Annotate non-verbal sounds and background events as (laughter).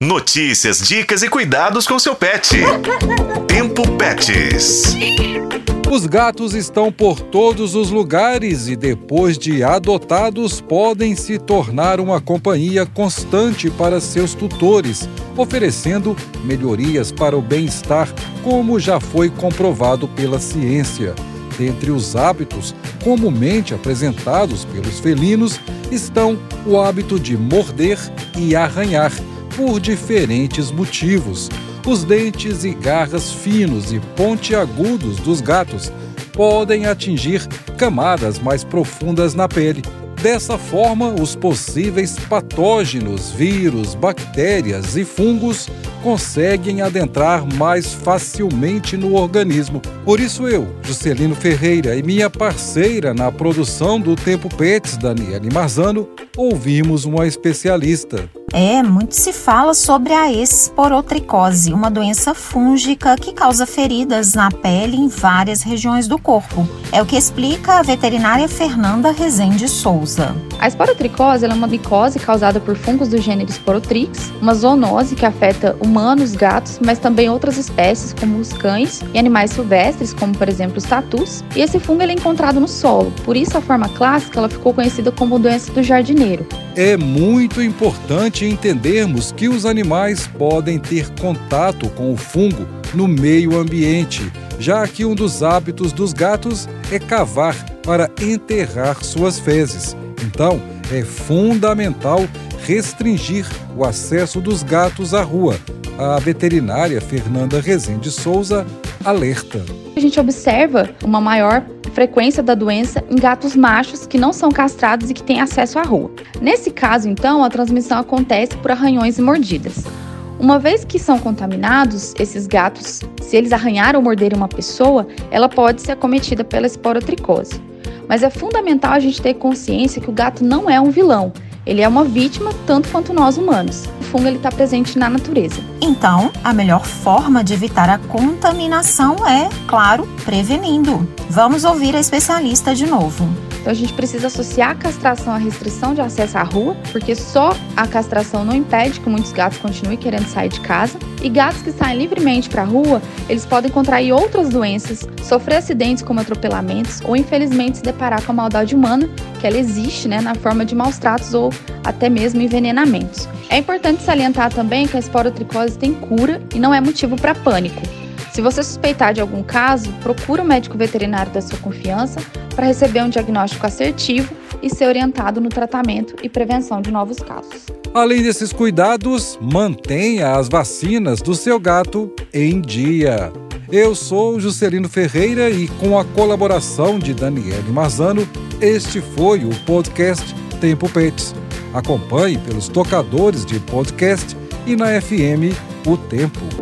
Notícias, dicas e cuidados com seu pet. (laughs) Tempo Pets. Os gatos estão por todos os lugares e, depois de adotados, podem se tornar uma companhia constante para seus tutores, oferecendo melhorias para o bem-estar, como já foi comprovado pela ciência. Dentre os hábitos comumente apresentados pelos felinos estão o hábito de morder e arranhar por diferentes motivos. Os dentes e garras finos e pontiagudos dos gatos podem atingir camadas mais profundas na pele. Dessa forma, os possíveis patógenos, vírus, bactérias e fungos conseguem adentrar mais facilmente no organismo. Por isso eu, Juscelino Ferreira e minha parceira na produção do Tempo Pets, Daniele Marzano, ouvimos uma especialista. É, muito se fala sobre a esporotricose, uma doença fúngica que causa feridas na pele em várias regiões do corpo. É o que explica a veterinária Fernanda Rezende Souza. A esporotricose é uma micose causada por fungos do gênero Sporotrix, uma zoonose que afeta humanos, gatos, mas também outras espécies como os cães e animais silvestres, como por exemplo os tatus. E esse fungo é encontrado no solo, por isso a forma clássica ela ficou conhecida como doença do jardineiro. É muito importante entendermos que os animais podem ter contato com o fungo no meio ambiente, já que um dos hábitos dos gatos é cavar para enterrar suas fezes. Então, é fundamental restringir o acesso dos gatos à rua. A veterinária Fernanda Rezende Souza alerta. A gente observa uma maior frequência da doença em gatos machos que não são castrados e que têm acesso à rua. Nesse caso, então, a transmissão acontece por arranhões e mordidas. Uma vez que são contaminados, esses gatos, se eles arranharem ou morderem uma pessoa, ela pode ser acometida pela esporotricose. Mas é fundamental a gente ter consciência que o gato não é um vilão, ele é uma vítima tanto quanto nós humanos. O fungo está presente na natureza. Então, a melhor forma de evitar a contaminação é, claro, prevenindo. Vamos ouvir a especialista de novo. Então a gente precisa associar a castração à restrição de acesso à rua, porque só a castração não impede que muitos gatos continuem querendo sair de casa. E gatos que saem livremente para a rua, eles podem contrair outras doenças, sofrer acidentes como atropelamentos ou infelizmente se deparar com a maldade humana, que ela existe né, na forma de maus tratos ou até mesmo envenenamentos. É importante salientar também que a esporotricose tem cura e não é motivo para pânico. Se você suspeitar de algum caso, procure o um médico veterinário da sua confiança para receber um diagnóstico assertivo e ser orientado no tratamento e prevenção de novos casos. Além desses cuidados, mantenha as vacinas do seu gato em dia. Eu sou Juscelino Ferreira e, com a colaboração de Daniele Marzano, este foi o podcast Tempo Pets. Acompanhe pelos tocadores de podcast e na FM O Tempo.